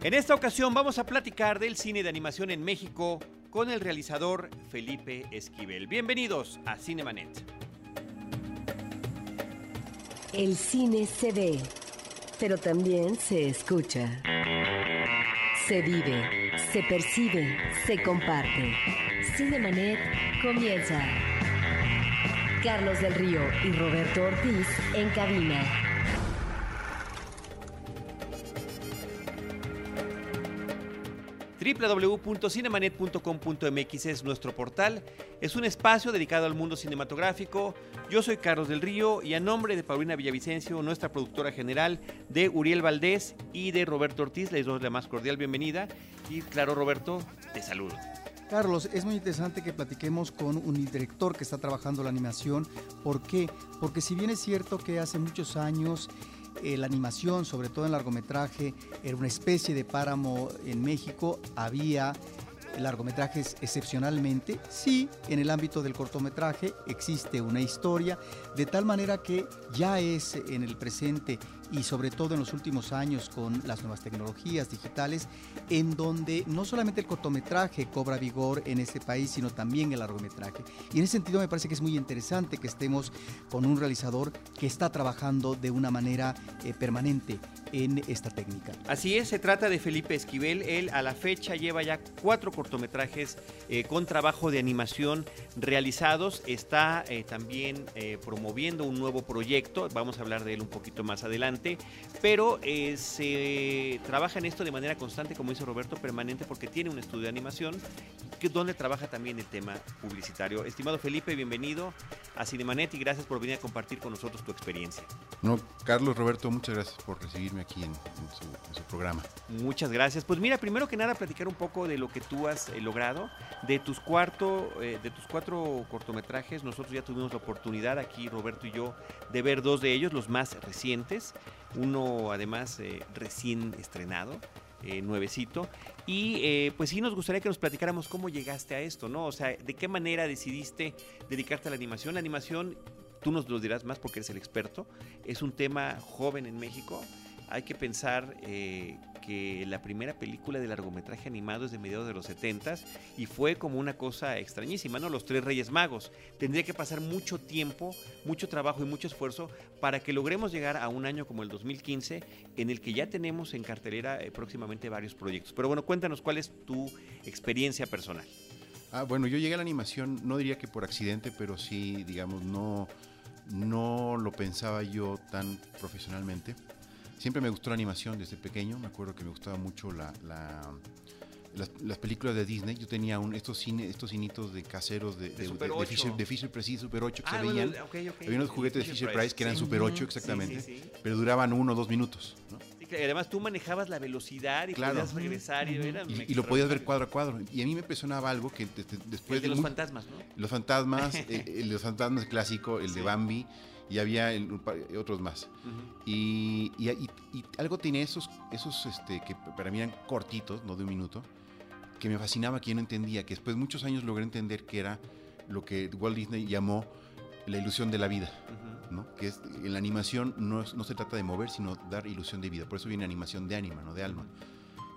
En esta ocasión vamos a platicar del cine de animación en México con el realizador Felipe Esquivel. Bienvenidos a Cinemanet. El cine se ve, pero también se escucha. Se vive, se percibe, se comparte. Cinemanet comienza. Carlos del Río y Roberto Ortiz en cabina. www.cinemanet.com.mx es nuestro portal. Es un espacio dedicado al mundo cinematográfico. Yo soy Carlos del Río y a nombre de Paulina Villavicencio, nuestra productora general, de Uriel Valdés y de Roberto Ortiz, les doy la más cordial bienvenida. Y claro, Roberto, te saludo. Carlos, es muy interesante que platiquemos con un director que está trabajando la animación. ¿Por qué? Porque si bien es cierto que hace muchos años eh, la animación, sobre todo en largometraje, era una especie de páramo en México, había largometrajes excepcionalmente. Sí, en el ámbito del cortometraje existe una historia, de tal manera que ya es en el presente y sobre todo en los últimos años con las nuevas tecnologías digitales, en donde no solamente el cortometraje cobra vigor en este país, sino también el largometraje. Y en ese sentido me parece que es muy interesante que estemos con un realizador que está trabajando de una manera eh, permanente en esta técnica. Así es, se trata de Felipe Esquivel. Él a la fecha lleva ya cuatro cortometrajes eh, con trabajo de animación realizados. Está eh, también promoviendo un nuevo proyecto. Vamos a hablar de él un poquito más adelante. Pero eh, se trabaja en esto de manera constante, como dice Roberto, permanente, porque tiene un estudio de animación que, donde trabaja también el tema publicitario. Estimado Felipe, bienvenido a Cinemanet y gracias por venir a compartir con nosotros tu experiencia. No, Carlos Roberto, muchas gracias por recibirme aquí en, en su, en su programa. Muchas gracias. Pues mira, primero que nada platicar un poco de lo que tú has eh, logrado, de tus cuarto, eh, de tus cuatro cortometrajes. Nosotros ya tuvimos la oportunidad aquí, Roberto y yo, de ver dos de ellos, los más recientes. Uno además eh, recién estrenado. eh, nuevecito y eh, pues sí nos gustaría que nos platicáramos cómo llegaste a esto, ¿no? O sea, de qué manera decidiste dedicarte a la animación. La animación, tú nos lo dirás más porque eres el experto, es un tema joven en México. Hay que pensar que la primera película de largometraje animado es de mediados de los 70 y fue como una cosa extrañísima, ¿no? Los Tres Reyes Magos. Tendría que pasar mucho tiempo, mucho trabajo y mucho esfuerzo para que logremos llegar a un año como el 2015 en el que ya tenemos en cartelera eh, próximamente varios proyectos. Pero bueno, cuéntanos cuál es tu experiencia personal. Ah, bueno, yo llegué a la animación, no diría que por accidente, pero sí, digamos, no, no lo pensaba yo tan profesionalmente. Siempre me gustó la animación desde pequeño, me acuerdo que me gustaba mucho la, la- las, las películas de Disney. Yo tenía un, estos, cine, estos cinitos de caseros de, De de, Super de- de 8. Fisher, de Fisher Price, sí, Super 8 que se Ah, bueno, veían. Había unos juguetes de Fisher Price que eran Sí. Super 8 Sí, exactamente, sí, sí. pero duraban uno o dos minutos. ¿no? Además tú manejabas la velocidad y Claro. podías regresar y era Y, y lo podías ver cuadro a cuadro. Y a mí me impresionaba algo que de- de- después El de de los muy- fantasmas, ¿no? Los fantasmas, eh, el de los fantasmas clásico, el Sí. de Bambi, y había el- pa- otros más. Y, y- y- y algo tiene esos, esos este, que para mí eran cortitos, no de un minuto, que me fascinaba, que yo no entendía, que después de muchos años logré entender que era lo que Walt Disney llamó la ilusión de la vida. ¿no? Que es, en la animación no, es- no se trata de mover, sino dar ilusión de vida. Por eso viene animación de ánima, no de alma.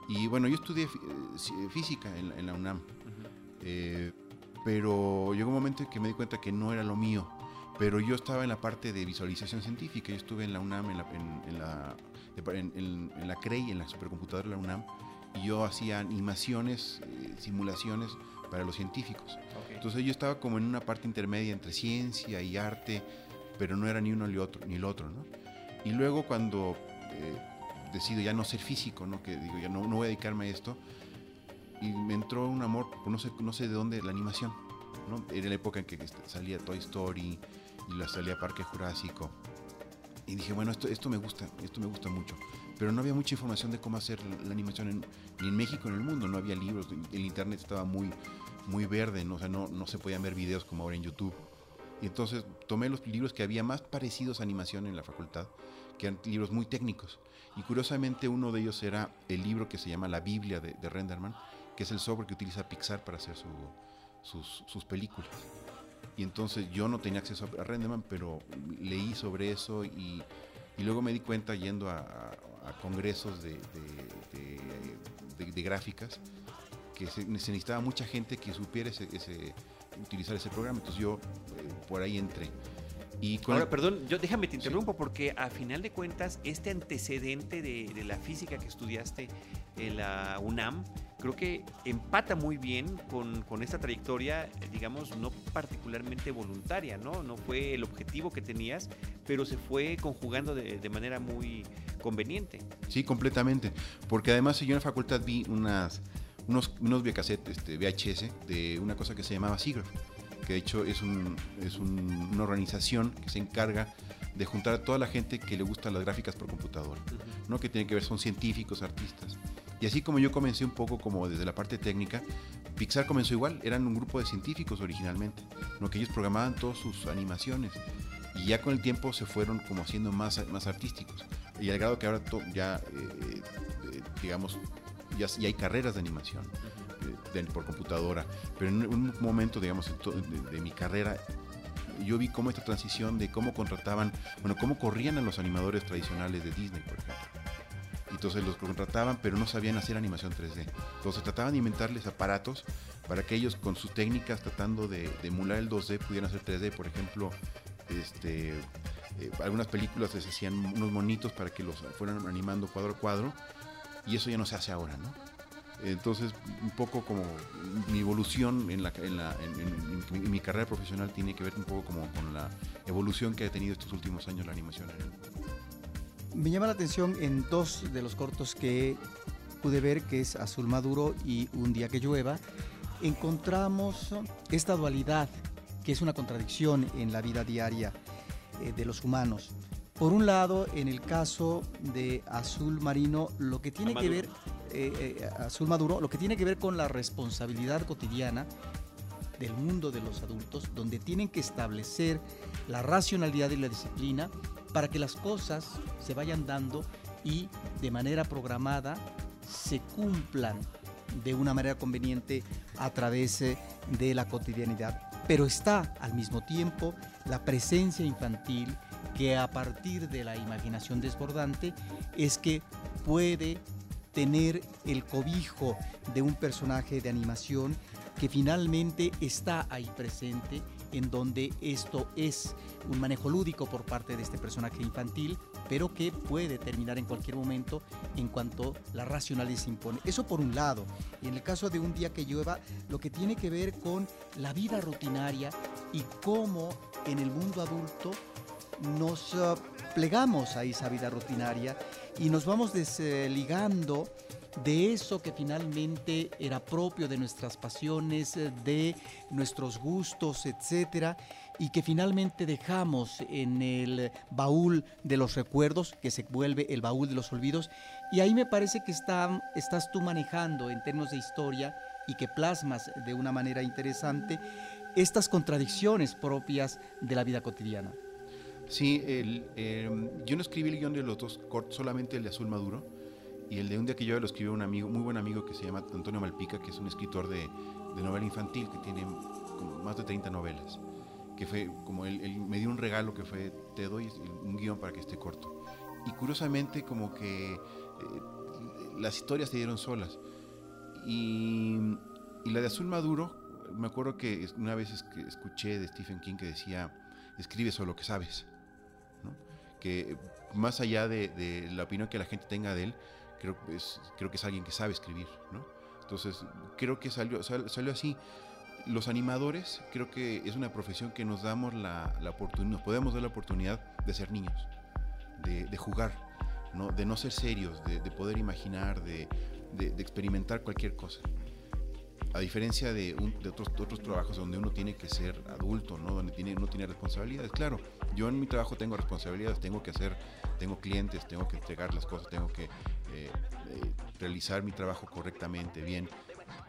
Y bueno, yo estudié eh, física en, la- en la UNAM. Eh, pero llegó un momento en que me di cuenta que no era lo mío. Pero yo estaba en la parte de visualización científica. Yo estuve en la UNAM, en la, en, en la, en, en- la CREI, en la supercomputadora de la UNAM. Y yo hacía animaciones, eh, simulaciones para los científicos. Ok. Entonces yo estaba como en una parte intermedia entre ciencia y arte, pero no era ni uno ni otro, ni el otro, ¿no? Y luego cuando eh, decido ya no ser físico, ¿no? Que digo, ya no, no voy a dedicarme a esto, y me entró un amor, no sé, no sé de dónde, la animación, ¿no? Era la época en que este, salía Toy Story y la salía Parque Jurásico. Y dije, bueno, esto, esto me gusta, esto me gusta mucho. Pero no había mucha información de cómo hacer la, animación en- ni en México ni en el mundo. No había libros, el internet estaba muy, muy verde, ¿no? O sea, no, no se podían ver videos como ahora en YouTube. Y entonces tomé los libros que había más parecidos a animación en la facultad, que eran libros muy técnicos. Y curiosamente uno de ellos era el libro que se llama La Biblia de, de Renderman, que es el software que utiliza Pixar para hacer su- sus, sus películas. Y entonces yo no tenía acceso a Renderman, pero leí sobre eso y, y luego me di cuenta yendo a, a- a congresos de, de- de de gráficas que se, necesitaba mucha gente que supiera ese, utilizar ese programa. Entonces yo eh, por ahí entré. Y Ahora, perdón, yo déjame te interrumpo porque a final de cuentas este antecedente de, de, la física que estudiaste en la UNAM creo que empata muy bien con, con, esta trayectoria, digamos, no particularmente voluntaria, ¿no? No fue el objetivo que tenías, pero se fue conjugando de, de manera muy conveniente. Sí, completamente, porque además yo en la facultad vi unas unos, unos este, VHS de una cosa que se llamaba SIGGRAPH, que de hecho es, un, es una organización que se encarga de juntar a toda la gente que le gusta las gráficas por computadora, ¿no? que tiene que ver, son científicos, artistas. Y así como yo comencé un poco como desde la parte técnica, Pixar comenzó igual, eran un grupo de científicos originalmente, ¿no? que ellos programaban todas sus animaciones y ya con el tiempo se fueron como haciendo más, más artísticos. Y al grado que ahora ya, eh, eh, digamos, ya, hay carreras de animación eh, por computadora, pero en un momento, digamos, de, mi carrera, yo vi cómo esta transición de cómo contrataban, bueno, cómo corrían a los animadores tradicionales de Disney, por ejemplo. Entonces los contrataban, pero no sabían hacer animación 3D. Entonces trataban de inventarles aparatos para que ellos con sus técnicas tratando de, emular el 2D pudieran hacer 3D. Por ejemplo, este, eh, algunas películas les hacían unos monitos para que los fueran animando cuadro a cuadro y eso ya no se hace ahora, ¿no? Entonces, un poco como mi evolución en, la, en, mi carrera profesional tiene que ver un poco como con la evolución que ha tenido estos últimos años la animación. Me llama la atención en dos de los cortos que pude ver, que es Azul Maduro y Un día que llueva, encontramos esta dualidad, que es una contradicción en la vida diaria eh, de los humanos. Por un lado, en el caso de Azul Marino, lo que tiene que ver, eh, eh, Azul Maduro, lo que tiene que ver con la responsabilidad cotidiana del mundo de los adultos, donde tienen que establecer la racionalidad y la disciplina para que las cosas se vayan dando y de manera programada se cumplan de una manera conveniente a través eh, de la cotidianidad. Pero está al mismo tiempo la presencia infantil, que a partir de la imaginación desbordante es que puede tener el cobijo de un personaje de animación que finalmente está ahí presente, en donde esto es un manejo lúdico por parte de este personaje infantil, pero que puede terminar en cualquier momento en cuanto la racionalidad se impone. Eso por un lado. Y en el caso de un día que llueva, lo que tiene que ver con la vida rutinaria y cómo en el mundo adulto nos eh, plegamos a esa vida rutinaria y nos vamos desligando de eso que finalmente era propio de nuestras pasiones, eh, de nuestros gustos, etcétera, y que finalmente dejamos en el baúl de los recuerdos, que se vuelve el baúl de los olvidos, y ahí me parece que estás tú manejando en términos de historia y que plasmas de una manera interesante estas contradicciones propias de la vida cotidiana. Sí, em, yo no escribí el guion de cortos, solamente el de Azul Maduro. Y el de un día que yo lo escribió un amigo, muy buen amigo que se llama Antonio Malpica, que es un escritor de, novela infantil que tiene más de 30 novelas. Que fue como él, me dio un regalo que fue, te doy un guion para que esté corto. Y curiosamente como que eh, las historias se dieron solas. Y, y, la de Azul Maduro, me acuerdo que una vez escuché de Stephen King que decía, escribe solo lo que sabes que más allá de, la opinión que la gente tenga de él, creo, es, creo que es alguien que sabe escribir, ¿no? Entonces, creo que salió, salió así. Los animadores, creo que es una profesión que nos damos la, oportunidad, nos podemos dar la oportunidad de ser niños, de, jugar, ¿no? de no ser serios, de, poder imaginar, de, experimentar cualquier cosa a diferencia de, otros, otros trabajos donde uno tiene que ser adulto, ¿no? donde tiene, uno tiene responsabilidades. Claro, yo en mi trabajo tengo responsabilidades, tengo que hacer, tengo clientes, tengo que entregar las cosas, tengo que eh, eh, realizar mi trabajo correctamente, bien.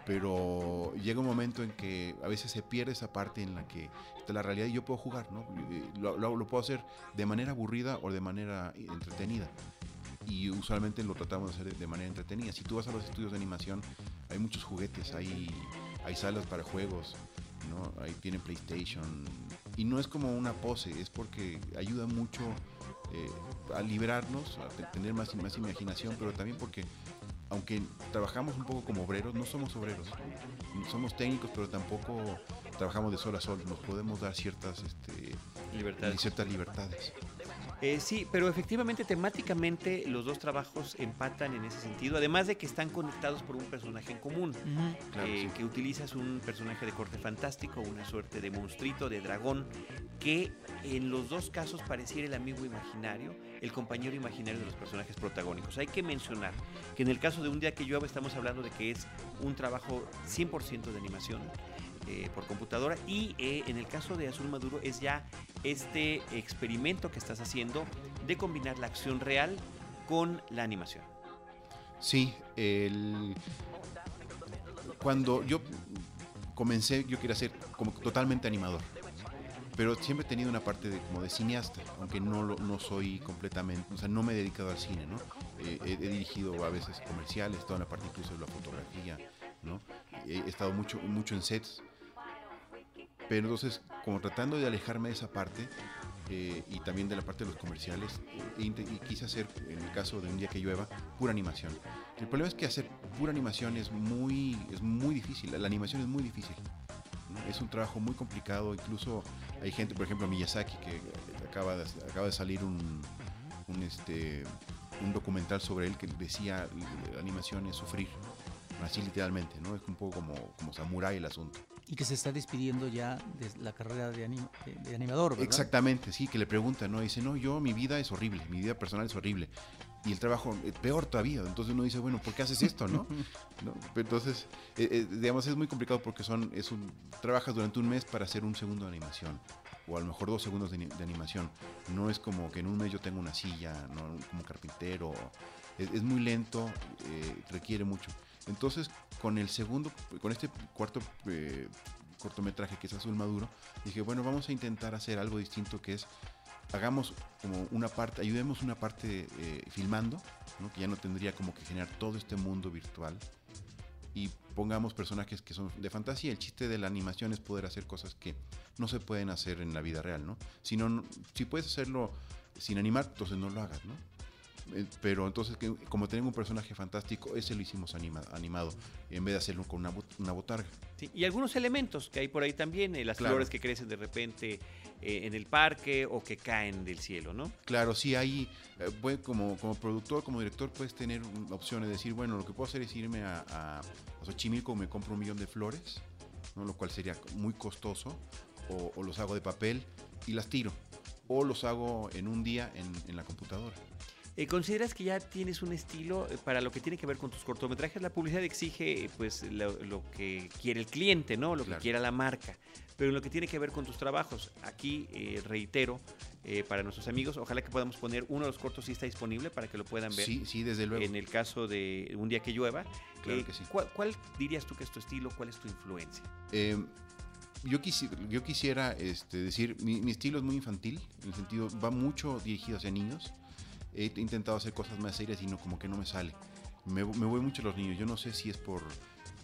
Pero llega un momento en que a veces se pierde esa parte en la que está la realidad y yo puedo jugar, ¿no? Eh, lo, lo puedo hacer de manera aburrida o de manera entretenida y usualmente lo tratamos de hacer de manera entretenida. Si tú vas a los estudios de animación, hay muchos juguetes, hay, hay salas para juegos, ¿no? Ahí tienen PlayStation, Y no es como una pose, es porque ayuda mucho eh, a liberarnos, a te- tener más, más imaginación, pero también porque aunque trabajamos un poco como obreros, no somos obreros, somos técnicos, pero tampoco trabajamos de sol a sol, nos podemos dar ciertas, este, Libertad. ciertas libertades. Eh, sí, pero efectivamente temáticamente los dos trabajos empatan en ese sentido, además de que están conectados por un personaje en común. Claro, eh, sí. que utilizas un personaje de corte fantástico, una suerte de monstruito, de dragón, que en los dos casos pareciera el amigo imaginario, el compañero imaginario de los personajes protagónicos. Hay que mencionar que en el caso de Un día que llueva estamos hablando de que es un trabajo 100% de animación. Eh, por computadora y eh, en el caso de Azul Maduro es ya este experimento que estás haciendo de combinar la acción real con la animación. Sí, el... cuando yo comencé, yo quería ser como totalmente animador, pero siempre he tenido una parte de, como de cineasta, aunque no, no soy completamente, o sea, no me he dedicado al cine, ¿no? Eh, he, dirigido a veces comerciales, toda la parte incluso de la fotografía, ¿no? He estado mucho, mucho en sets, pero entonces, como tratando de alejarme de esa parte, eh, y también de la parte de los comerciales, inte- y quise hacer, en el caso de Un día que llueva, pura animación. El problema es que hacer pura animación es muy, es muy difícil, la, animación es muy difícil. Es un trabajo muy complicado, incluso hay gente, por ejemplo Miyazaki, que acaba de, acaba de salir un, un, este, un documental sobre él que decía la animación es sufrir, así literalmente, ¿no? Es un poco como, como samurái el asunto. Y que se está despidiendo ya de la carrera de, anim- de- de animador, ¿verdad? Exactamente, sí, que le preguntan, ¿no? Dice, no, yo, mi vida es horrible, mi vida personal es horrible. Y el trabajo, eh, peor todavía. Entonces uno dice, bueno, ¿por qué haces esto, no? Entonces, eh, eh, digamos, es muy complicado porque son, es un, trabajas durante un mes para hacer un segundo de animación. O a lo mejor dos segundos de, ani- de animación. No es como que en un mes yo tengo una silla, ¿no? Como carpintero. Es, es muy lento, eh, requiere mucho. Entonces, con el segundo, con este cuarto eh, cortometraje que es Azul Maduro, dije, bueno, vamos a intentar hacer algo distinto que es, hagamos como una parte, ayudemos una parte eh, filmando, que ya no tendría como que generar todo este mundo virtual, y pongamos personajes que son de fantasía. El chiste de la animación es poder hacer cosas que no se pueden hacer en la vida real, ¿no? Si, no, no- si puedes hacerlo sin animar, entonces no lo hagas, ¿no? Eh, Pero entonces, que- como tenemos un personaje fantástico, ese lo hicimos anima- animado, en vez de hacerlo con una, bot- una botarga. Sí, Y algunos elementos que hay por ahí también, eh, las Claro. flores que crecen de repente eh, en el parque o que caen del cielo, ¿no? Claro, sí, hay, eh, como, como productor, como director, puedes tener opciones de decir, bueno, lo que puedo hacer es irme a, a, a Xochimilco, me compro un millón de flores, ¿no? lo cual sería muy costoso, o, o los hago de papel y las tiro, o los hago en un día en, en la computadora. Eh, ¿Consideras que ya tienes un estilo eh, para lo que tiene que ver con tus cortometrajes? La publicidad exige eh, pues lo, lo que quiere el cliente, ¿no? Lo Claro. que quiera la marca. Pero en lo que tiene que ver con tus trabajos, aquí eh, reitero eh, para nuestros amigos, ojalá que podamos poner uno de los cortos si está disponible para que lo puedan ver. Sí, sí, desde luego. En el caso de Un día que llueva, Claro que sí. ¿cuál, cuál dirías tú que es tu estilo? ¿Cuál es tu influencia? Eh, yo, quisi- yo quisiera este, decir, mi, mi estilo es muy infantil, en el sentido, va mucho dirigido hacia niños. He intentado hacer cosas más serias y no, como que no me sale. Me, me voy mucho a los niños. Yo no sé si es por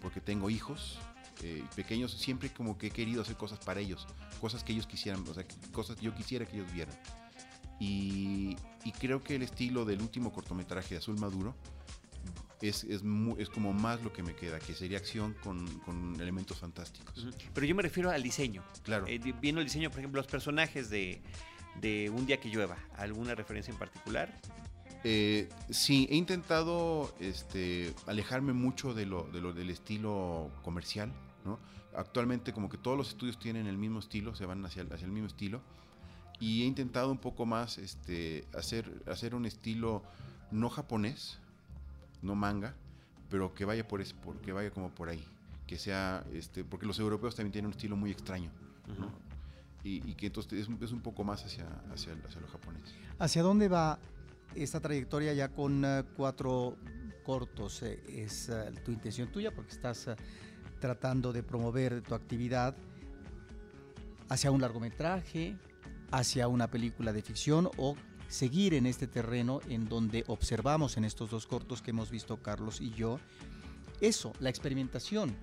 porque tengo hijos eh, pequeños, siempre como que he querido hacer cosas para ellos, cosas que ellos quisieran, o sea, cosas que yo quisiera que ellos vieran. Y, y creo que el estilo del último cortometraje de Azul Maduro es, es, es como más lo que me queda, que sería acción con, con elementos fantásticos. Pero yo me refiero al diseño. Claro. Eh, viendo el diseño, por ejemplo, los personajes de, de Un día que llueva, ¿alguna referencia en particular? Eh, sí, he intentado este, alejarme mucho de lo, de lo del estilo comercial, ¿no? Actualmente como que todos los estudios tienen el mismo estilo, se van hacia, el- hacia el mismo estilo. Y he intentado un poco más este, hacer, hacer un estilo no japonés, no manga, pero que vaya por ese, por, que vaya como por ahí. Que sea, este, porque los europeos también tienen un estilo muy extraño, ¿no? Y, que entonces es, un- es un poco más hacia, hacia, hacia lo. ¿Hacia dónde va esta trayectoria ya con eh, cuatro cortos? Eh, ¿Es eh, tu intención tuya porque estás tratando de promover tu actividad hacia un largometraje, hacia una película de ficción o seguir en este terreno en donde observamos en estos dos cortos que hemos visto Carlos y yo? Eso, la experimentación.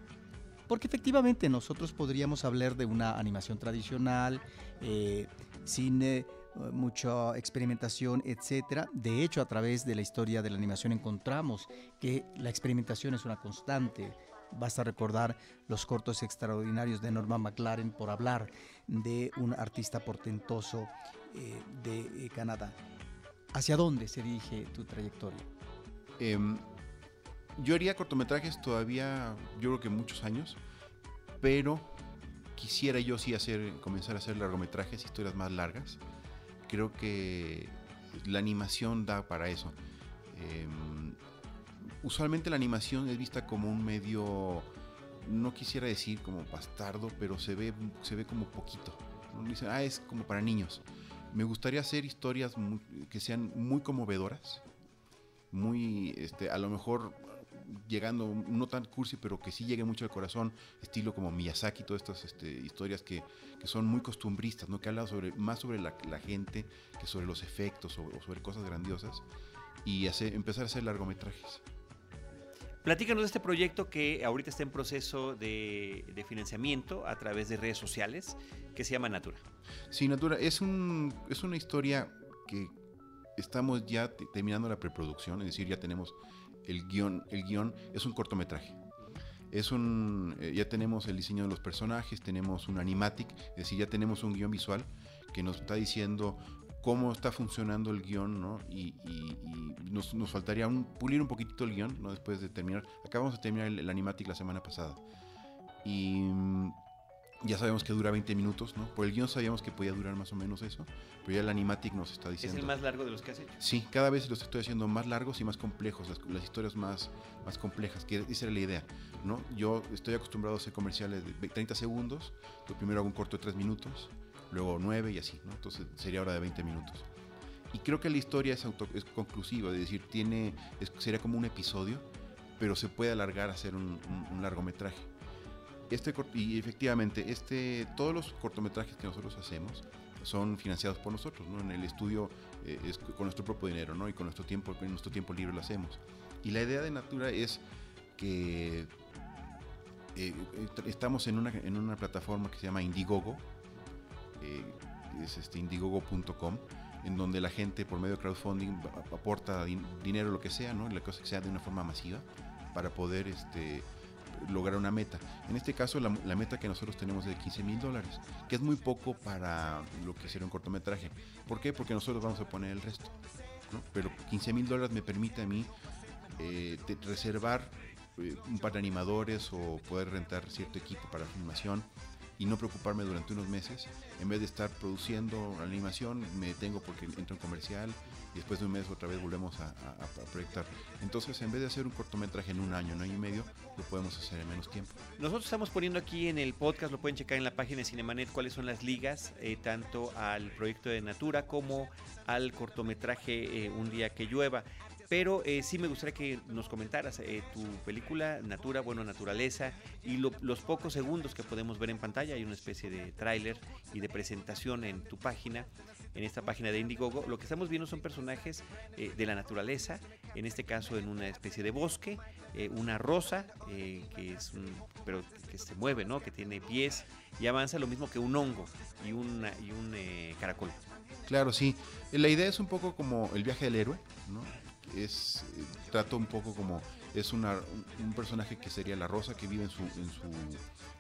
Porque efectivamente nosotros podríamos hablar de una animación tradicional, eh, cine, eh, mucha experimentación, etcétera. De hecho, a través de la historia de la animación encontramos que la experimentación es una constante. Basta recordar los cortos extraordinarios de Norma McLaren por hablar de un artista portentoso eh, de Canadá. ¿Hacia dónde se dirige tu trayectoria? Em, yo haría cortometrajes todavía, yo creo que muchos años, pero quisiera yo sí hacer, comenzar a hacer largometrajes, historias más largas. Creo que la animación da para eso. Em, usualmente la animación es vista como un medio, no quisiera decir como bastardo, pero se ve, se ve como poquito. Dicen, ah, es como para niños. Me gustaría hacer historias que sean muy conmovedoras, muy, este, a lo mejor llegando, no tan cursi, pero que sí llegue mucho al corazón, estilo como Miyazaki, todas estas este, historias que, que, son muy costumbristas, ¿no? que hablan sobre, más sobre la, la gente que sobre los efectos o, sobre cosas grandiosas, y hacer, empezar a hacer largometrajes. Platícanos de este proyecto que ahorita está en proceso de, de, financiamiento a través de redes sociales, que se llama Natura. Sí, Natura es, un, es una historia que estamos ya terminando la preproducción, es decir, ya tenemos el guion, el guion es un cortometraje. Es un, eh, ya tenemos el diseño de los personajes, tenemos un animatic, es decir, ya tenemos un guion visual que nos está diciendo cómo está funcionando el guion, ¿no? Y, nos, nos, faltaría un, pulir un poquitito el guion, ¿no? Después de terminar. Acabamos de terminar el, el animatic la semana pasada. Y ya sabemos que dura 20 minutos, ¿no? Por el guion sabíamos que podía durar más o menos eso, pero ya el Animatic nos está diciendo... ¿Es el más largo de los que has hecho? Sí, cada vez los estoy haciendo más largos y más complejos, las, las historias más, más complejas, que esa era la idea, ¿no? Yo estoy acostumbrado a hacer comerciales de 30 segundos, yo primero hago un corto de 3 minutos, luego 9 y así, ¿no? Entonces sería hora de 20 minutos. Y creo que la historia es, auto, es conclusiva, es decir, tiene, es, sería como un episodio, pero se puede alargar a hacer un, un, un largometraje este, y efectivamente, este, todos los cortometrajes que nosotros hacemos son financiados por nosotros, ¿no? En el estudio eh, con nuestro propio dinero, ¿no? Y con nuestro tiempo, nuestro tiempo libre lo hacemos. Y la idea de Natura es que eh, estamos en una, en una plataforma que se llama Indiegogo, eh, es este indiegogo.com, en donde la gente por medio de crowdfunding aporta din dinero, lo que sea, ¿no? La cosa que sea de una forma masiva para poder este, lograr una meta. En este caso, la, la meta que nosotros tenemos es de 15 mil dólares, que es muy poco para lo que sería un cortometraje. ¿Por qué? Porque nosotros vamos a poner el resto. Pero 15 mil dólares me permite a mí eh, reservar eh, un par de animadores o poder rentar cierto equipo para filmación y no preocuparme durante unos meses. En vez de estar produciendo animación, me detengo porque entro en comercial después de un mes otra vez volvemos a, proyectar. Entonces, en vez de hacer un cortometraje en un año, un año y medio, lo podemos hacer en menos tiempo. Nosotros estamos poniendo aquí en el podcast, lo pueden checar en la página de Cinemanet, cuáles son las ligas, eh, tanto al proyecto de Natura como al cortometraje eh, Un día que llueva. Pero eh, sí me gustaría que nos comentaras eh, tu película, Natura, bueno, Naturaleza, y lo, los pocos segundos que podemos ver en pantalla. Hay una especie de tráiler y de presentación en tu página, en esta página de Indiegogo. Lo que estamos viendo son personajes eh, de la naturaleza, en este caso en una especie de bosque, eh, una rosa, eh, que es un, pero que se mueve, ¿no? Que tiene pies y avanza lo mismo que un hongo y, una, y un caracol. Claro, sí. La idea es un poco como el viaje del héroe, ¿no? es trato un poco como es una, un, un, personaje que sería la rosa que vive en su en su,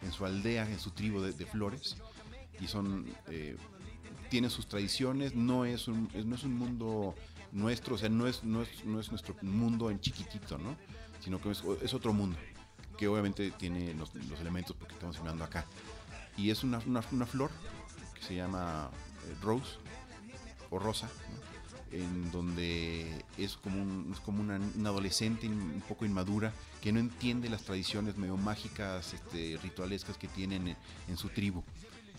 en su aldea en su tribu de, flores y son tiene sus tradiciones no es un no es un mundo nuestro o sea no es no es, no es nuestro mundo en chiquitito no sino que es, otro mundo que obviamente tiene los, los, elementos porque estamos hablando acá. Y es una, una, flor que se llama eh, rose o rosa ¿no? en donde es como, un, es como una, adolescente un poco inmadura que no entiende las tradiciones medio mágicas, este, ritualescas que tienen en, en, su tribu,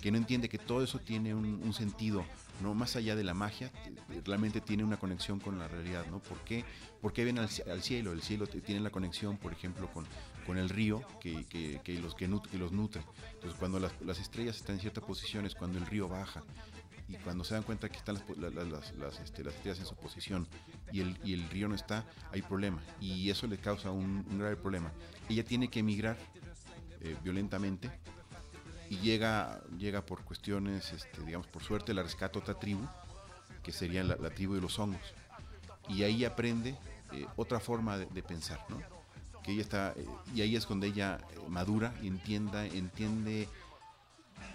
que no entiende que todo eso tiene un, un, sentido, no más allá de la magia, realmente tiene una conexión con la realidad, ¿no? ¿Por qué? Porque ven al, al cielo, el cielo tiene la conexión, por ejemplo, con, con el río que, que, que los, que, nut, que los nutre. Entonces, cuando las, las estrellas están en ciertas posiciones, cuando el río baja, y cuando se dan cuenta que están las, las, las, las, este, las estrellas en su posición y el, y el río no está, hay problema y eso le causa un, un grave problema. Ella tiene que emigrar eh, violentamente y llega, llega por cuestiones, este, digamos, por suerte la rescata otra tribu, que sería la, tribu de los hongos. Y ahí aprende eh, otra forma de, pensar, ¿no? Que ella está, eh, y ahí es donde ella madura y entienda, entiende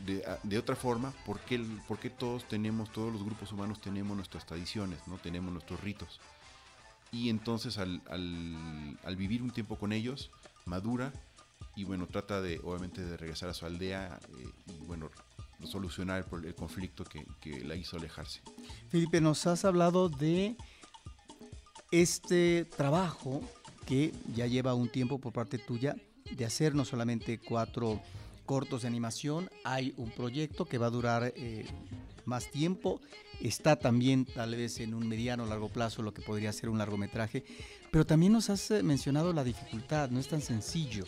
de, otra forma por qué, por qué todos tenemos, todos los grupos humanos tenemos nuestras tradiciones, ¿no? Tenemos nuestros ritos y entonces al, al, vivir un tiempo con ellos, madura y bueno, trata de obviamente de regresar a su aldea eh, y bueno, solucionar el, conflicto que, que, la hizo alejarse. Felipe, nos has hablado de este trabajo que ya lleva un tiempo por parte tuya de hacer no solamente cuatro cortos de animación, hay un proyecto que va a durar eh, más tiempo, está también tal vez en un mediano o largo plazo lo que podría ser un largometraje, pero también nos has eh, mencionado la dificultad, no es tan sencillo.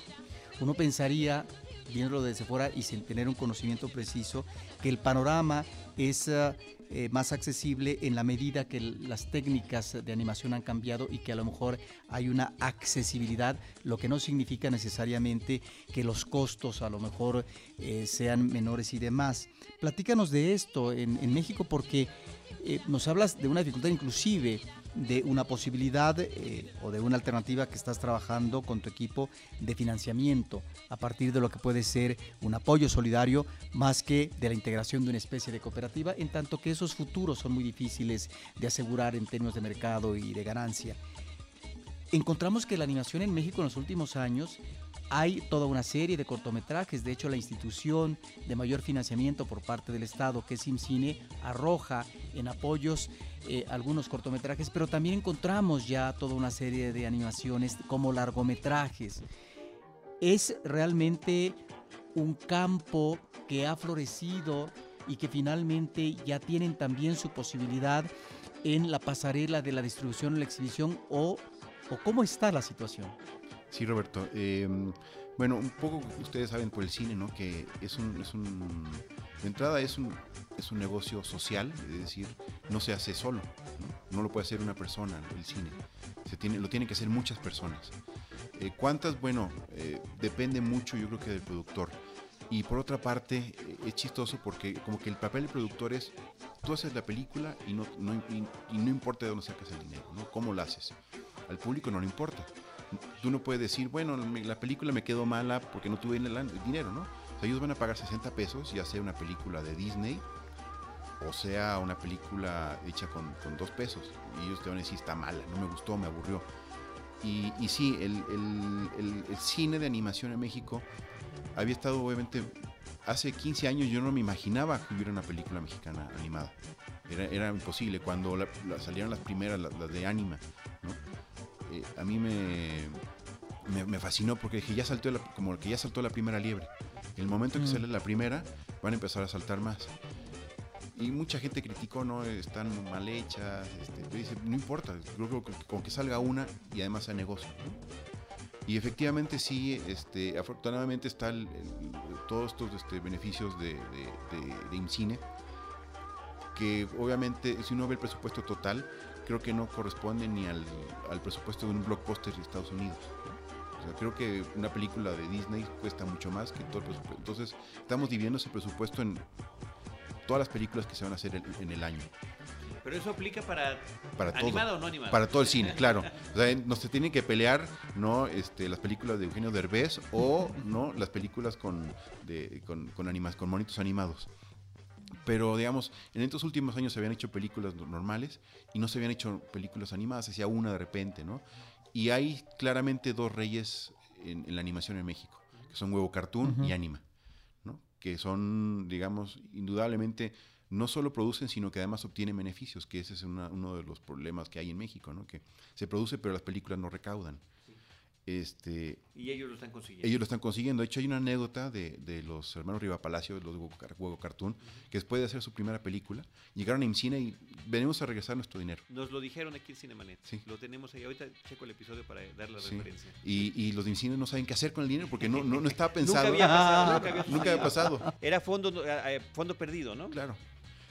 Uno pensaría, viéndolo desde fuera y sin tener un conocimiento preciso, que el panorama es eh, eh, más accesible en la medida que las técnicas de animación han cambiado y que a lo mejor hay una accesibilidad, lo que no significa necesariamente que los costos a lo mejor eh, sean menores y demás. Platícanos de esto en, en México porque nos hablas de una dificultad inclusive de una posibilidad eh, o de una alternativa que estás trabajando con tu equipo de financiamiento a partir de lo que puede ser un apoyo solidario más que de la integración de una especie de cooperativa, en tanto que esos futuros son muy difíciles de asegurar en términos de mercado y de ganancia. Encontramos que la animación en México en los últimos años hay toda una serie de cortometrajes, de hecho la institución de mayor financiamiento por parte del Estado, que es IMCINE, arroja en apoyos eh, algunos cortometrajes, pero también encontramos ya toda una serie de animaciones como largometrajes. Es realmente un campo que ha florecido y que finalmente ya tienen también su posibilidad en la pasarela de la distribución o la exhibición o, cómo está la situación. Sí, Roberto. Em, bueno, un poco ustedes saben por el cine, ¿no? Que es un, es un de entrada es un, es un negocio social, es decir, no se hace solo, no, lo puede hacer una persona el cine, se tiene, lo tienen que hacer muchas personas. Eh, ¿Cuántas? Bueno, eh, depende mucho yo creo que del productor. Y por otra parte, eh, es chistoso porque como que el papel del productor es, tú haces la película y no, y no importa de dónde sacas el dinero, ¿no? ¿Cómo la haces? Al público no le importa tú no puedes decir, bueno, la película me quedó mala porque no tuve el, dinero, ¿no? O sea, ellos van a pagar 60 pesos, ya sea una película de Disney o sea una película hecha con, dos pesos. Y ellos te van a decir, está mala, no me gustó, me aburrió. Y, y sí, el, cine de animación en México había estado, obviamente, hace 15 años yo no me imaginaba que hubiera una película mexicana animada. Era, imposible. Cuando salieron las primeras, las, las de Anima, ¿no? Eh, a mí me, me, fascinó porque dije, ya saltó como que ya saltó la primera liebre. El momento que mm. sale la primera, van a empezar a saltar más. Y mucha gente criticó, ¿no? Están mal hechas. Este, dice, no importa, creo que con que salga una y además sea negocio. Y efectivamente sí, este, afortunadamente están todos estos este, beneficios de, de, de, IMCINE, que obviamente si uno ve el presupuesto total, creo que no corresponde ni al, presupuesto de un blockbuster de Estados Unidos. Creo que una película de Disney cuesta mucho más que todo el presupuesto. Entonces, estamos dividiendo ese presupuesto en todas las películas que se van a hacer en, el año. Pero eso aplica para, para animado o no animado. Para todo el cine, claro. O sea, no se tienen que pelear, no, este, las películas de Eugenio Derbez o no las películas con, de, con, con, animas, con monitos animados. Pero digamos, en estos últimos años se habían hecho películas normales y no se habían hecho películas animadas, hacía una de repente, ¿no? Y hay claramente dos reyes en, la animación en México, que son Huevo Cartoon y Anima, ¿no? Que son, digamos, indudablemente no solo producen, sino que además obtienen beneficios, que ese es uno de los problemas que hay en México, ¿no? Que se produce, pero las películas no recaudan. Este, y ellos lo están consiguiendo. Ellos lo están consiguiendo. De hecho, hay una anécdota de, de los hermanos Riva Palacio, de los Huevo, Cartoon, que después de hacer su primera película, llegaron a IMCINE y venimos a regresar nuestro dinero. Nos lo dijeron aquí en Cinemanet. Sí. Lo tenemos ahí. Ahorita checo el episodio para dar la referencia. Y, y, los de IMCINE no saben qué hacer con el dinero porque no, no, no estaba pensado. nunca había pasado. nunca, había pasado. Era fondo, eh, eh, fondo perdido, ¿no? Claro.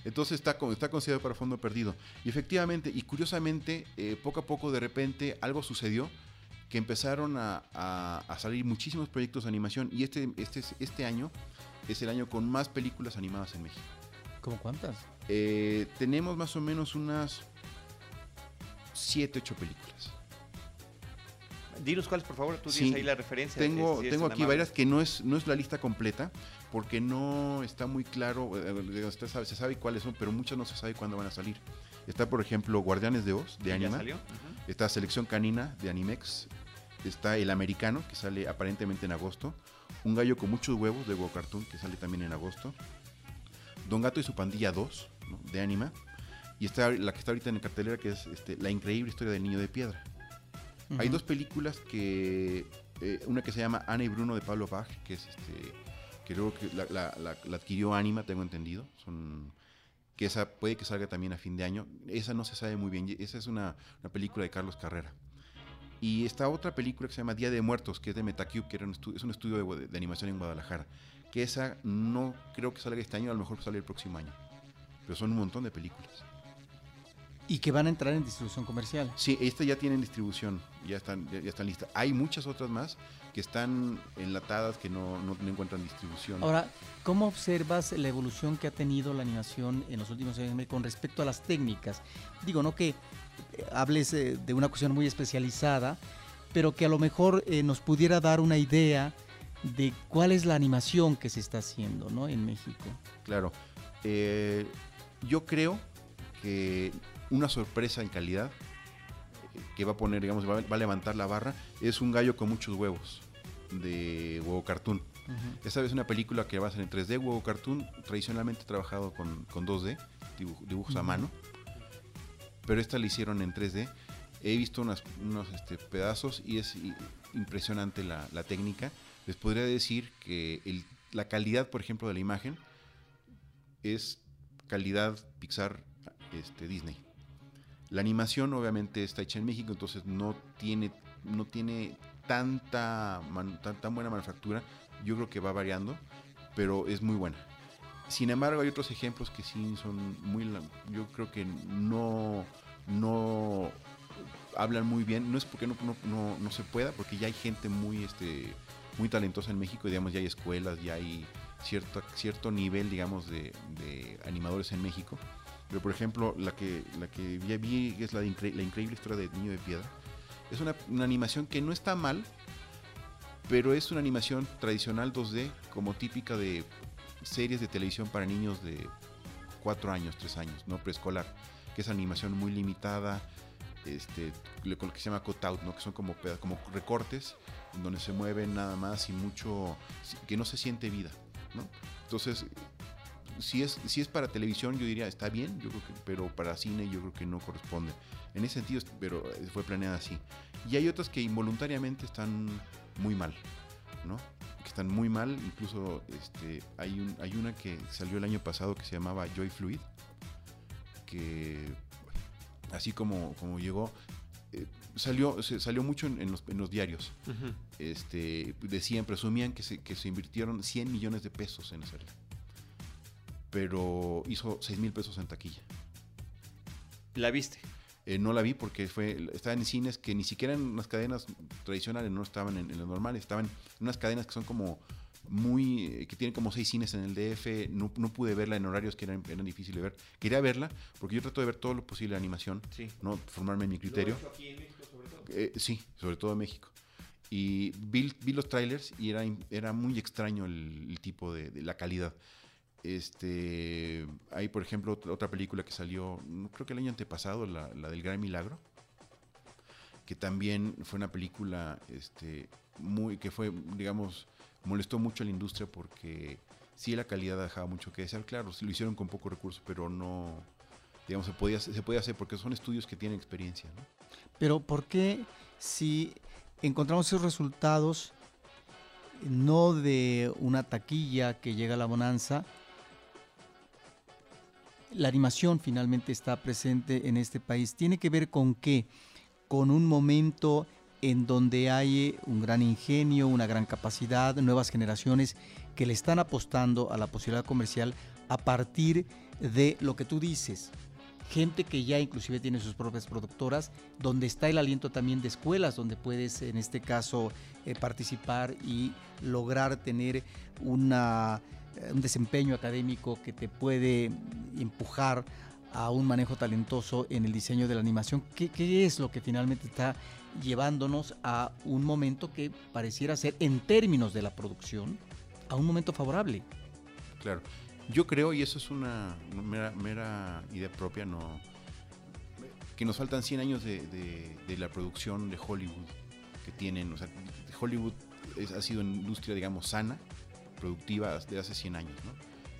Entonces está, está considerado para fondo perdido. Y efectivamente, y curiosamente, eh, poco a poco de repente algo sucedió que empezaron a, a- a salir muchísimos proyectos de animación y este, este, es- este año es el año con más películas animadas en México. ¿Cómo cuántas? Eh, tenemos más o menos unas 7, 8 películas. Dinos cuáles, por favor, tú Sí, tienes ahí la referencia. Tengo, si tengo aquí varias que no es, no es la lista completa porque no está muy claro, eh, eh, usted sabe- se sabe cuáles son, pero muchas no se sabe cuándo van a salir. Está, por ejemplo, Guardianes de Oz, de ¿Ya Anima. salió? Está Selección Canina, de Animex. Está El Americano, que sale aparentemente en agosto. Un gallo con muchos huevos, de Huevo Cartoon, que sale también en agosto. Don Gato y su pandilla 2, ¿no? de Anima. Y está la que está ahorita en cartelera, que es este, La increíble historia del niño de piedra. Hay dos películas que. eh, una que se llama Ana y Bruno de Pablo Bach, que es este. Creo que la, la- la- la adquirió Anima, tengo entendido. Son. que esa puede que salga también a fin de año. Esa no se sabe muy bien. Esa es una, una película de Carlos Carrera. Y está otra película que se llama Día de Muertos, que es de Metacube, que era un es un estudio de, de animación en Guadalajara. Que esa no creo que salga este año, a lo mejor sale el próximo año. Pero son un montón de películas. Y que van a entrar en distribución comercial. Sí, esta ya tienen distribución, ya están, ya, están listas. Hay muchas otras más que están enlatadas, que no, no- no encuentran distribución. Ahora, ¿cómo observas la evolución que ha tenido la animación en los últimos años con respecto a las técnicas? Digo, no que eh, hables eh, de una cuestión muy especializada, pero que a lo mejor eh, nos pudiera dar una idea de cuál es la animación que se está haciendo ¿no? en México. Claro. Eh, yo creo que una sorpresa en calidad que va a poner, digamos, va, a levantar la barra, es un gallo con muchos huevos de huevo cartoon. Esta vez una película que va a ser en 3D, huevo cartoon, tradicionalmente trabajado con, con 2D, dibuj- dibujos a mano, pero esta la hicieron en 3D. He visto unas- unos este, pedazos y es impresionante la, la técnica. Les podría decir que el- la calidad, por ejemplo, de la imagen es calidad Pixar este, Disney. La animación obviamente está hecha en México, entonces no tiene, no tiene tanta, tan, tan buena manufactura. Yo creo que va variando, pero es muy buena. Sin embargo, hay otros ejemplos que sí son muy... Yo creo que no, no hablan muy bien. No es porque no, no, no- se pueda, porque ya hay gente muy, este, muy talentosa en México, digamos, ya hay escuelas, ya hay cierto, cierto nivel, digamos, de animadores en México. Pero, por ejemplo, la que, la que ya vi es la, increíble historia de Niño de Piedra. Es una, una animación que no está mal, pero es una animación tradicional 2D, como típica de series de televisión para niños de 4 años, 3 años, no preescolar, que es animación muy limitada, este, lo que se llama cutout, ¿no? que son como, como recortes, donde se mueven nada más y mucho, que no se siente vida. Entonces, si es, si es para televisión, yo diría está bien, yo creo que, pero para cine yo creo que no corresponde. En ese sentido, pero eh, fue planeada así. Y hay otras que involuntariamente están muy mal, ¿no? Que están muy mal, incluso este, hay, un, hay una que salió el año pasado que se llamaba Joy Fluid, que así como, como llegó, eh, salió, se- salió mucho en, en los, en los diarios. Este, decían, presumían que se, que se invirtieron 100 millones de pesos en hacerla. Pero hizo 6 mil pesos en taquilla. ¿La viste? Eh, no la vi porque fue, estaba en cines que ni siquiera en las cadenas tradicionales no estaban en, en lo normal, estaban en unas cadenas que son como muy, eh, que tienen como seis cines en el DF, no, no pude verla en horarios que eran, eran difíciles de ver. Quería verla porque yo trato de ver todo lo posible de animación, Sí. no formarme en mi criterio. Eh, sí, sobre todo en México. Y vi, vi los trailers y era, era muy extraño el, el tipo de, de la calidad. Este, hay, por ejemplo, otra, película que salió, creo que el año antepasado, la, la del Gran Milagro, que también fue una película este, muy, que fue, digamos, molestó mucho a la industria porque sí la calidad dejaba mucho que desear. Claro, lo hicieron con poco recurso, pero no, digamos, se podía, se podía hacer porque son estudios que tienen experiencia. Pero ¿por qué si encontramos esos resultados no de una taquilla que llega a la bonanza, la animación finalmente está presente en este país? ¿Tiene que ver con qué? Con un momento en donde hay un gran ingenio, una gran capacidad, nuevas generaciones que le están apostando a la posibilidad comercial a partir de lo que tú dices, gente que ya inclusive tiene sus propias productoras, donde está el aliento también de escuelas, donde puedes en este caso eh, participar y lograr tener una, eh, un desempeño académico que te puede empujar a un manejo talentoso en el diseño de la animación. ¿Qué, es lo que finalmente está llevándonos a un momento que pareciera ser, en términos de la producción, a un momento favorable? Claro. Yo creo, y eso es una mera, idea propia, no que nos faltan 100 años de, la producción de Hollywood que tienen. O sea, Hollywood ha sido una industria, digamos, sana, productiva de hace 100 años, ¿no?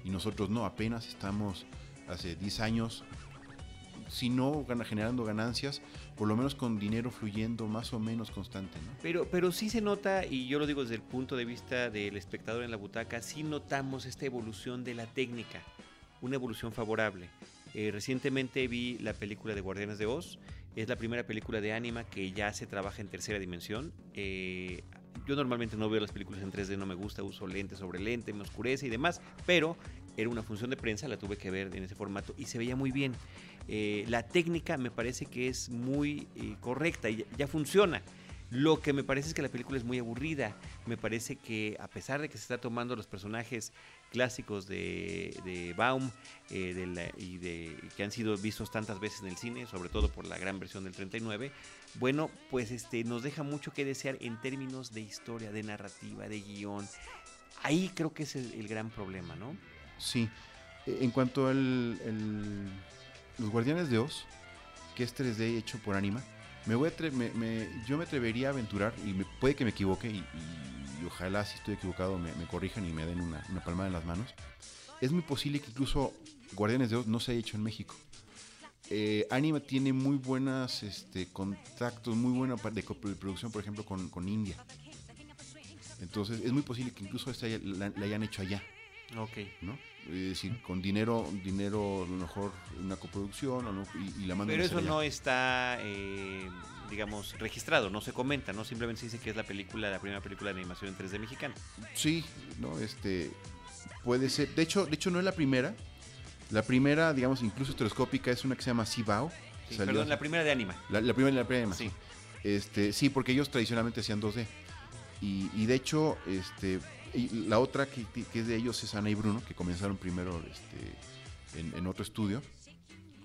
Y nosotros no, apenas estamos hace 10 años, si no generando ganancias, por lo menos con dinero fluyendo más o menos constante, ¿no? Pero, pero sí se nota, y yo lo digo desde el punto de vista del espectador en la butaca, sí notamos esta evolución de la técnica, una evolución favorable. Eh, recientemente vi la película de Guardianes de Oz, es la primera película de anima que ya se trabaja en tercera dimensión. Eh, yo normalmente no veo las películas en 3D, no me gusta, uso lente sobre lente, me oscurece y demás, pero era una función de prensa, la tuve que ver en ese formato y se veía muy bien. Eh, la técnica me parece que es muy eh, correcta y ya, ya funciona. Lo que me parece es que la película es muy aburrida. Me parece que a pesar de que se está tomando los personajes clásicos de, de Baum eh, y de, que han sido vistos tantas veces en el cine, sobre todo por la gran versión del 39, bueno, pues este, nos deja mucho que desear en términos de historia, de narrativa, de guion. Ahí creo que es el, gran problema, ¿no? Sí. En cuanto al los Guardianes de Oz, que es 3D hecho por Anima, me voy a me- me- yo me atrevería a aventurar, y me- puede que me equivoque, y, ojalá si estoy equivocado me, corrijan y me den una, una palmada en las manos. Es muy posible que incluso Guardianes de Oz no se haya hecho en México. Eh, Anima tiene muy buenos este, contactos, muy buena de producción, por ejemplo, con, India. Entonces es muy posible que incluso esta la- la hayan hecho allá. Ok. ¿no? Es decir, con dinero, dinero a lo mejor una coproducción no, y, y la mandan Pero eso no está, eh, digamos, registrado, no se comenta, ¿no? Simplemente se dice que es la película, la primera película de animación en 3D mexicana. Sí, no, este puede ser. De hecho, de hecho no es la primera. La primera, digamos, incluso estereoscópica es una que se llama Sibao. Sí, perdón, hace- la primera de Anima. la, la primera, la primera. Sí. Este, sí, porque ellos tradicionalmente hacían 2D. Y, y de hecho, este, y la otra que, que es de ellos es Ana y Bruno, que comenzaron primero este, en, en otro estudio.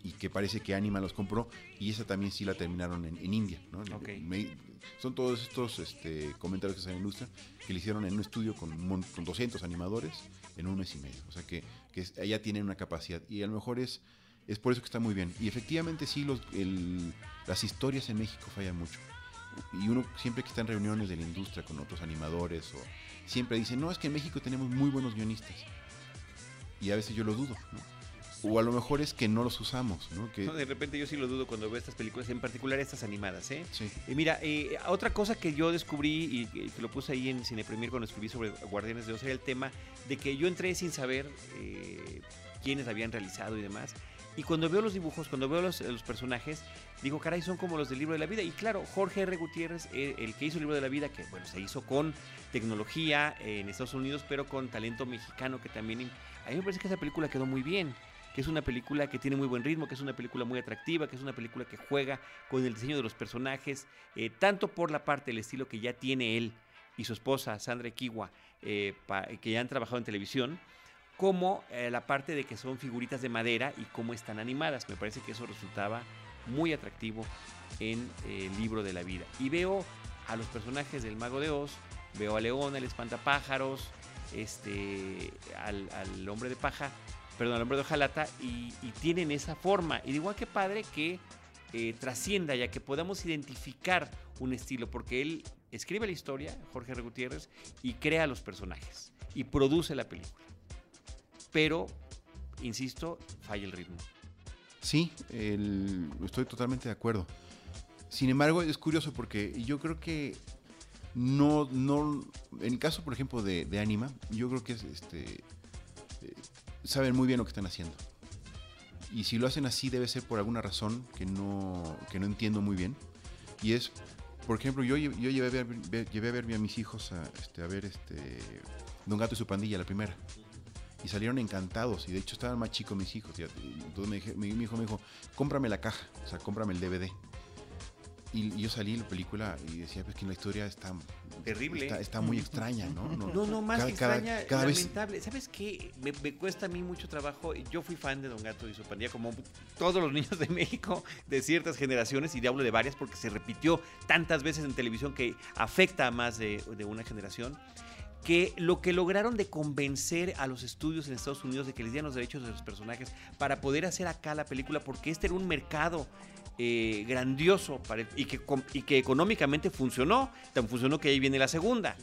Y que parece que Anima los compró. Y esa también sí la terminaron en, en India. ¿no? Me- son todos estos este, comentarios que se en la industria que le hicieron en un estudio con, un con 200 animadores en un mes y medio. O sea que, que es- allá tienen una capacidad. Y a lo mejor es, es por eso que está muy bien. Y efectivamente sí, los, el- las historias en México fallan mucho. Y uno siempre que está en reuniones de la industria con otros animadores, o siempre dice, no, es que en México tenemos muy buenos guionistas. Y a veces yo lo dudo. ¿no? O a lo mejor es que no los usamos. ¿no? Que, No, De repente yo sí lo dudo cuando veo estas películas, en particular estas animadas, ¿eh? sí. Y mira, eh, otra cosa que yo descubrí y que que lo puse ahí en Cine Premier cuando escribí sobre Guardianes de Oz era el tema de que yo entré sin saber eh, quiénes habían realizado y demás. Y cuando veo los dibujos, cuando veo los, personajes, digo, caray, son como los del libro de la vida. Y claro, Jorge R. Gutiérrez, eh, el que hizo el libro de la vida, que bueno, se hizo con tecnología eh, en Estados Unidos, pero con talento mexicano, que también... A mí me parece que esa película quedó muy bien que es una película que tiene muy buen ritmo, que es una película muy atractiva, que es una película que juega con el diseño de los personajes, eh, tanto por la parte del estilo que ya tiene él y su esposa, Sandra Kiwa, que ya han trabajado en televisión, como eh, la parte de que son figuritas de madera y cómo están animadas. Me parece que eso resultaba muy atractivo en eh, el libro de la vida. Y veo a los personajes del Mago de Oz, veo a León, el espantapájaros, este, al, al hombre de paja, perdón, al hombre de hojalata, y, y tienen esa forma. Y digo, "Ah, qué padre que eh, trascienda ya que podamos identificar un estilo, porque él escribe la historia, Jorge R. Gutiérrez, y crea los personajes, y produce la película. Pero, insisto, falla el ritmo. Sí, el- estoy totalmente de acuerdo. Sin embargo, es curioso porque yo creo que no, no, en el caso, por ejemplo, de, de Anima, yo creo que es, este, eh, saben muy bien lo que están haciendo. Y si lo hacen así debe ser por alguna razón que no, que no entiendo muy bien. Y es, por ejemplo, yo, yo llevé, a ver, a mis hijos a, este, a ver este, Don Gato y su pandilla, la primera. Y salieron encantados. Y de hecho estaban más chicos mis hijos. Entonces mi, hijo me dijo, cómprame la caja, o sea, cómprame el DVD. Y, yo salí de la película y decía, pues que la historia está terrible. Está, muy extraña, ¿no? No, no, más que extraña, lamentable. ¿Sabes qué? Me, cuesta a mí mucho trabajo. Yo fui fan de Don Gato y su pandilla, como todos los niños de México de ciertas generaciones, y de hablo de varias porque se repitió tantas veces en televisión que afecta a más de, de una generación que lo que lograron de convencer a los estudios en Estados Unidos de que les dieran los derechos de los personajes para poder hacer acá la película, porque este era un mercado eh, grandioso y, que, y que económicamente funcionó, tan funcionó que ahí viene la segunda.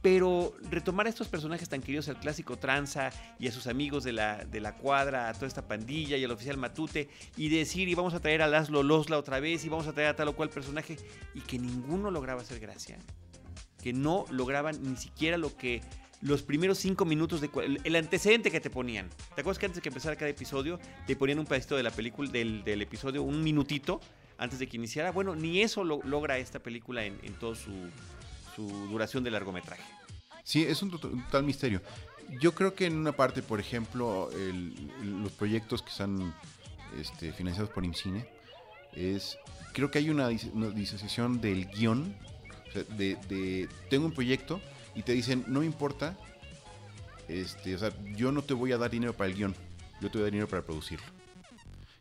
Pero retomar a estos personajes tan queridos, al clásico Tranza y a sus amigos de la, de la cuadra, a toda esta pandilla y al oficial Matute, y decir, y vamos a traer a Laszlo Losla otra vez, y vamos a traer a tal o cual personaje, y que ninguno lograba hacer gracia, que no lograban ni siquiera lo que los primeros cinco minutos de el antecedente que te ponían. ¿Te acuerdas que antes de que empezara cada episodio te ponían un pedacito de la película, del, episodio, un minutito antes de que iniciara? Bueno, ni eso lo, logra esta película en, en toda su, duración de largometraje. Sí, es un total misterio. Yo creo que en una parte, por ejemplo, los proyectos que están financiados por IMCINE, es, creo que hay una, disociación del guion, de, tengo un proyecto, y te dicen, no me importa, este, o sea, yo no te voy a dar dinero para el guion, yo te voy a dar dinero para producirlo.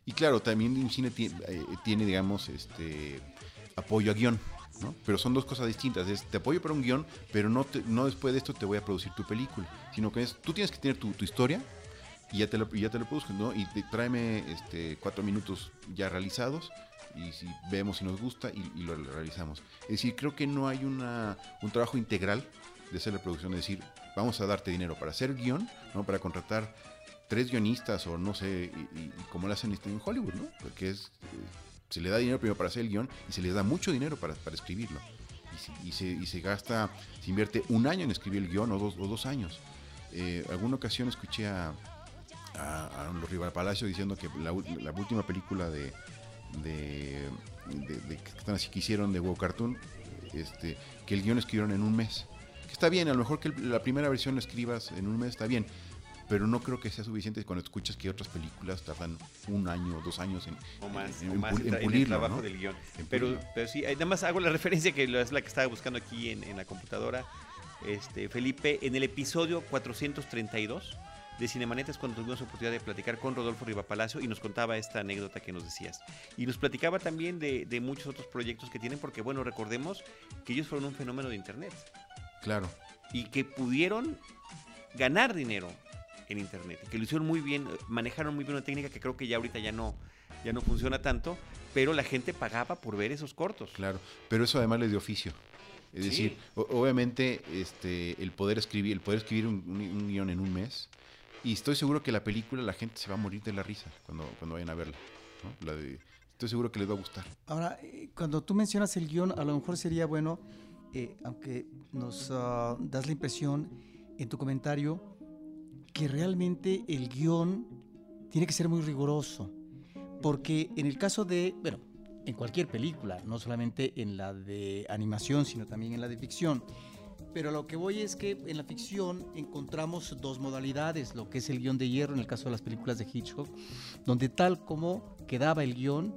Y claro, también cine tiene, eh, tiene, digamos, este apoyo a guion, ¿no? Pero son dos cosas distintas. Es, te apoyo para un guion, pero no, no después de esto te voy a producir tu película. Sino que es, tú tienes que tener tu, historia y ya te lo, ya te lo produzco, ¿no? Y tráeme este, cuatro minutos ya realizados y si vemos si nos gusta y, lo realizamos. Es decir, creo que no hay una, un trabajo integral de hacer la producción, de decir, vamos a darte dinero para hacer guion, ¿no? para contratar tres guionistas o no sé, y, como lo hacen en Hollywood, ¿no? Porque es, eh, se le da dinero primero para hacer el guion y se les da mucho dinero para, para escribirlo. Y, se, y, se, gasta, se invierte un año en escribir el guion o dos, o dos años. Eh, alguna ocasión escuché a, a, los Rival Palacio diciendo que la, última película de, de, de, que, hicieron de WoW Cartoon, este, que el guion escribieron en un mes está bien, a lo mejor que la primera versión la escribas en un mes está bien, pero no creo que sea suficiente cuando escuchas que otras películas tardan un año o dos años en, o más, en, el trabajo del guion. Pero, pero, sí, nada más hago la referencia que es la que estaba buscando aquí en, la computadora. Este, Felipe, en el episodio 432 de Cinemanetas cuando tuvimos la oportunidad de platicar con Rodolfo Palacio y nos contaba esta anécdota que nos decías. Y nos platicaba también de, de muchos otros proyectos que tienen, porque bueno, recordemos que ellos fueron un fenómeno de Internet. Claro. Y que pudieron ganar dinero en Internet. Y que lo hicieron muy bien, manejaron muy bien una técnica que creo que ya ahorita ya no, ya no funciona tanto, pero la gente pagaba por ver esos cortos. Claro, pero eso además les dio oficio. Es decir, obviamente este, el poder escribir, el poder escribir un, guion en un mes, y estoy seguro que la película la gente se va a morir de la risa cuando, cuando vayan a verla. estoy seguro que les va a gustar. Ahora, eh, cuando tú mencionas el guion, a lo mejor sería bueno eh, aunque nos ah, das la impresión en tu comentario que realmente el guion tiene que ser muy riguroso, porque en el caso de, bueno, en cualquier película, no solamente en la de animación, sino también en la de ficción, pero lo que voy es que en la ficción encontramos dos modalidades, lo que es el guion de hierro en el caso de las películas de Hitchcock, donde tal como quedaba el guion,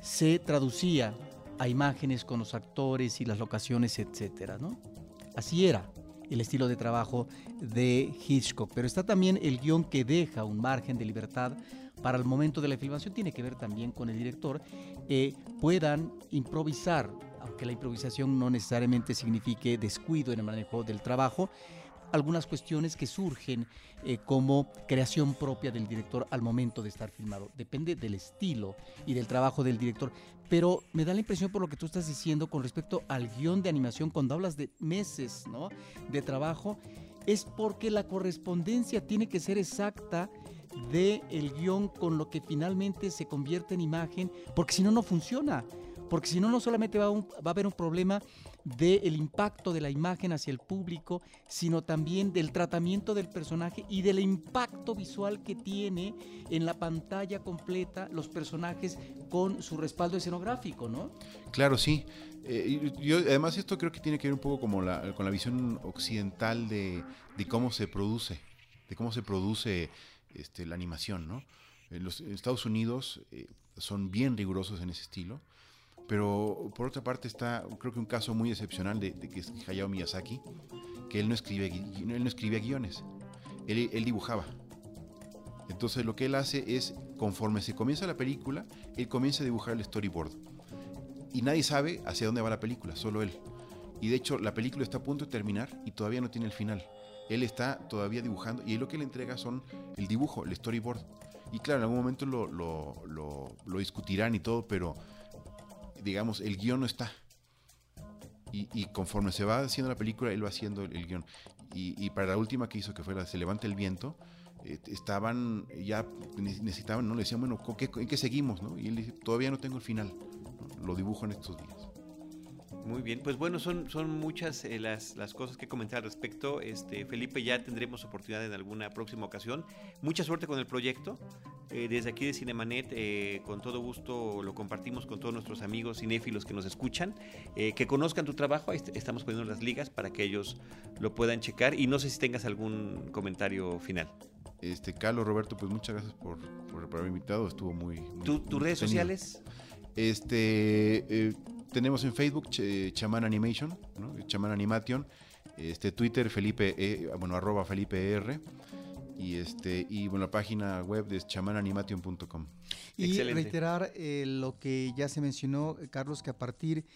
se traducía a imágenes con los actores y las locaciones, ¿no? Así era el estilo de trabajo de Hitchcock, pero está también el guion que deja un margen de libertad para el momento de la filmación, tiene que ver también con el director, eh, puedan improvisar, aunque la improvisación no necesariamente signifique descuido en el manejo del trabajo, algunas cuestiones que surgen eh, como creación propia del director al momento de estar filmado. Depende del estilo y del trabajo del director. Pero me da la impresión por lo que tú estás diciendo con respecto al guion de animación, cuando hablas de meses ¿no? de trabajo, es porque la correspondencia tiene que ser exacta de el guion con lo que finalmente se convierte en imagen, porque si no, no funciona. Porque si no, no solamente va, va a haber un problema del impacto de la imagen hacia el público, sino también del tratamiento del personaje y del impacto visual que tiene en la pantalla completa los personajes con su respaldo escenográfico, ¿no? Claro, sí. Eh, yo, además esto creo que tiene que ver un poco como la, con la visión occidental de, cómo se produce. de cómo se produce este, la animación, ¿no? En los Estados Unidos eh, son bien rigurosos en ese estilo, pero por otra parte está, creo que un caso muy excepcional de, que es Hayao Miyazaki, que él no escribe, él no escribía guiones, él, él dibujaba. Entonces lo que él hace es, conforme se comienza la película, él comienza a dibujar el storyboard. Y nadie sabe hacia dónde va la película, solo él. Y de hecho la película está a punto de terminar y todavía no tiene el final. Él está todavía dibujando y lo que le entrega son el dibujo, el storyboard. Y claro, en algún momento lo, lo- lo- lo discutirán y todo, pero digamos, el guion no está. Y, conforme se va haciendo la película, él va haciendo el, guion. Y, para la última que hizo, que fue la Se levanta el viento, eh, estaban ya, ne- necesitaban, ¿no? Le decían, bueno, ¿con qué- ¿en qué seguimos? ¿no? Y él dice, todavía no tengo el final. Lo dibujo en estos días. Muy bien, pues bueno, son, son muchas eh, las, las cosas que comentar al respecto. Este, Felipe, ya tendremos oportunidad en alguna próxima ocasión. Mucha suerte con el proyecto. Eh, desde aquí de Cinemanet, eh, con todo gusto lo compartimos con todos nuestros amigos cinéfilos que nos escuchan, eh, que conozcan tu trabajo. Ahí est- estamos poniendo las ligas para que ellos lo puedan checar. Y no sé si tengas algún comentario final. Este, Carlos, Roberto, pues muchas gracias por, por, por haberme invitado. Estuvo muy. muy- ¿Tu- muy ¿Tus redes sociales? Este, eh, tenemos en Facebook Ch- Chaman Animation, ¿no? Chaman Animation. Este, Twitter Felipe, E- bueno, arroba Felipe R. Y este, y bueno, la página web es chamananimation.com. Y Excelente. reiterar eh, lo que ya se mencionó, eh, Carlos, que a partir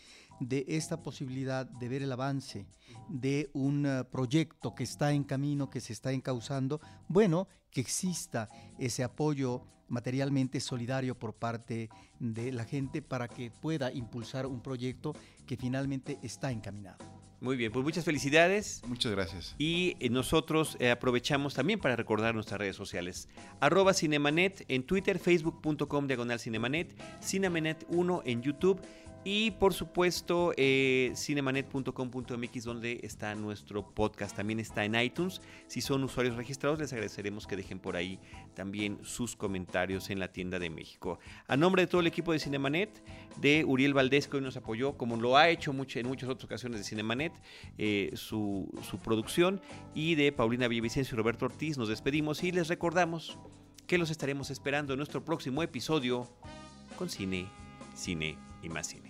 de esta posibilidad de ver el avance de un eh, proyecto que está en camino, que se está encauzando, bueno, que exista ese apoyo materialmente solidario por parte de la gente para que pueda impulsar un proyecto que finalmente está encaminado. Muy bien, pues muchas felicidades. Muchas gracias. Y eh, nosotros eh, aprovechamos también para recordar nuestras redes sociales. Arroba Cinemanet en Twitter, facebook.com diagonal Cinemanet, Cinemanet 1 en YouTube y por supuesto eh, cinemanet.com.mx donde está nuestro podcast. También está en iTunes. Si son usuarios registrados les agradeceremos que dejen por ahí también sus comentarios en la tienda de México. A nombre de todo el equipo de Cinemanet, de Uriel Valdés que hoy nos apoyó, como lo ha hecho en muchas otras ocasiones de Cinemanet, eh, su, su producción, y de Paulina Villavicencio y Roberto Ortiz, nos despedimos y les recordamos que los estaremos esperando en nuestro próximo episodio con cine, cine y más cine.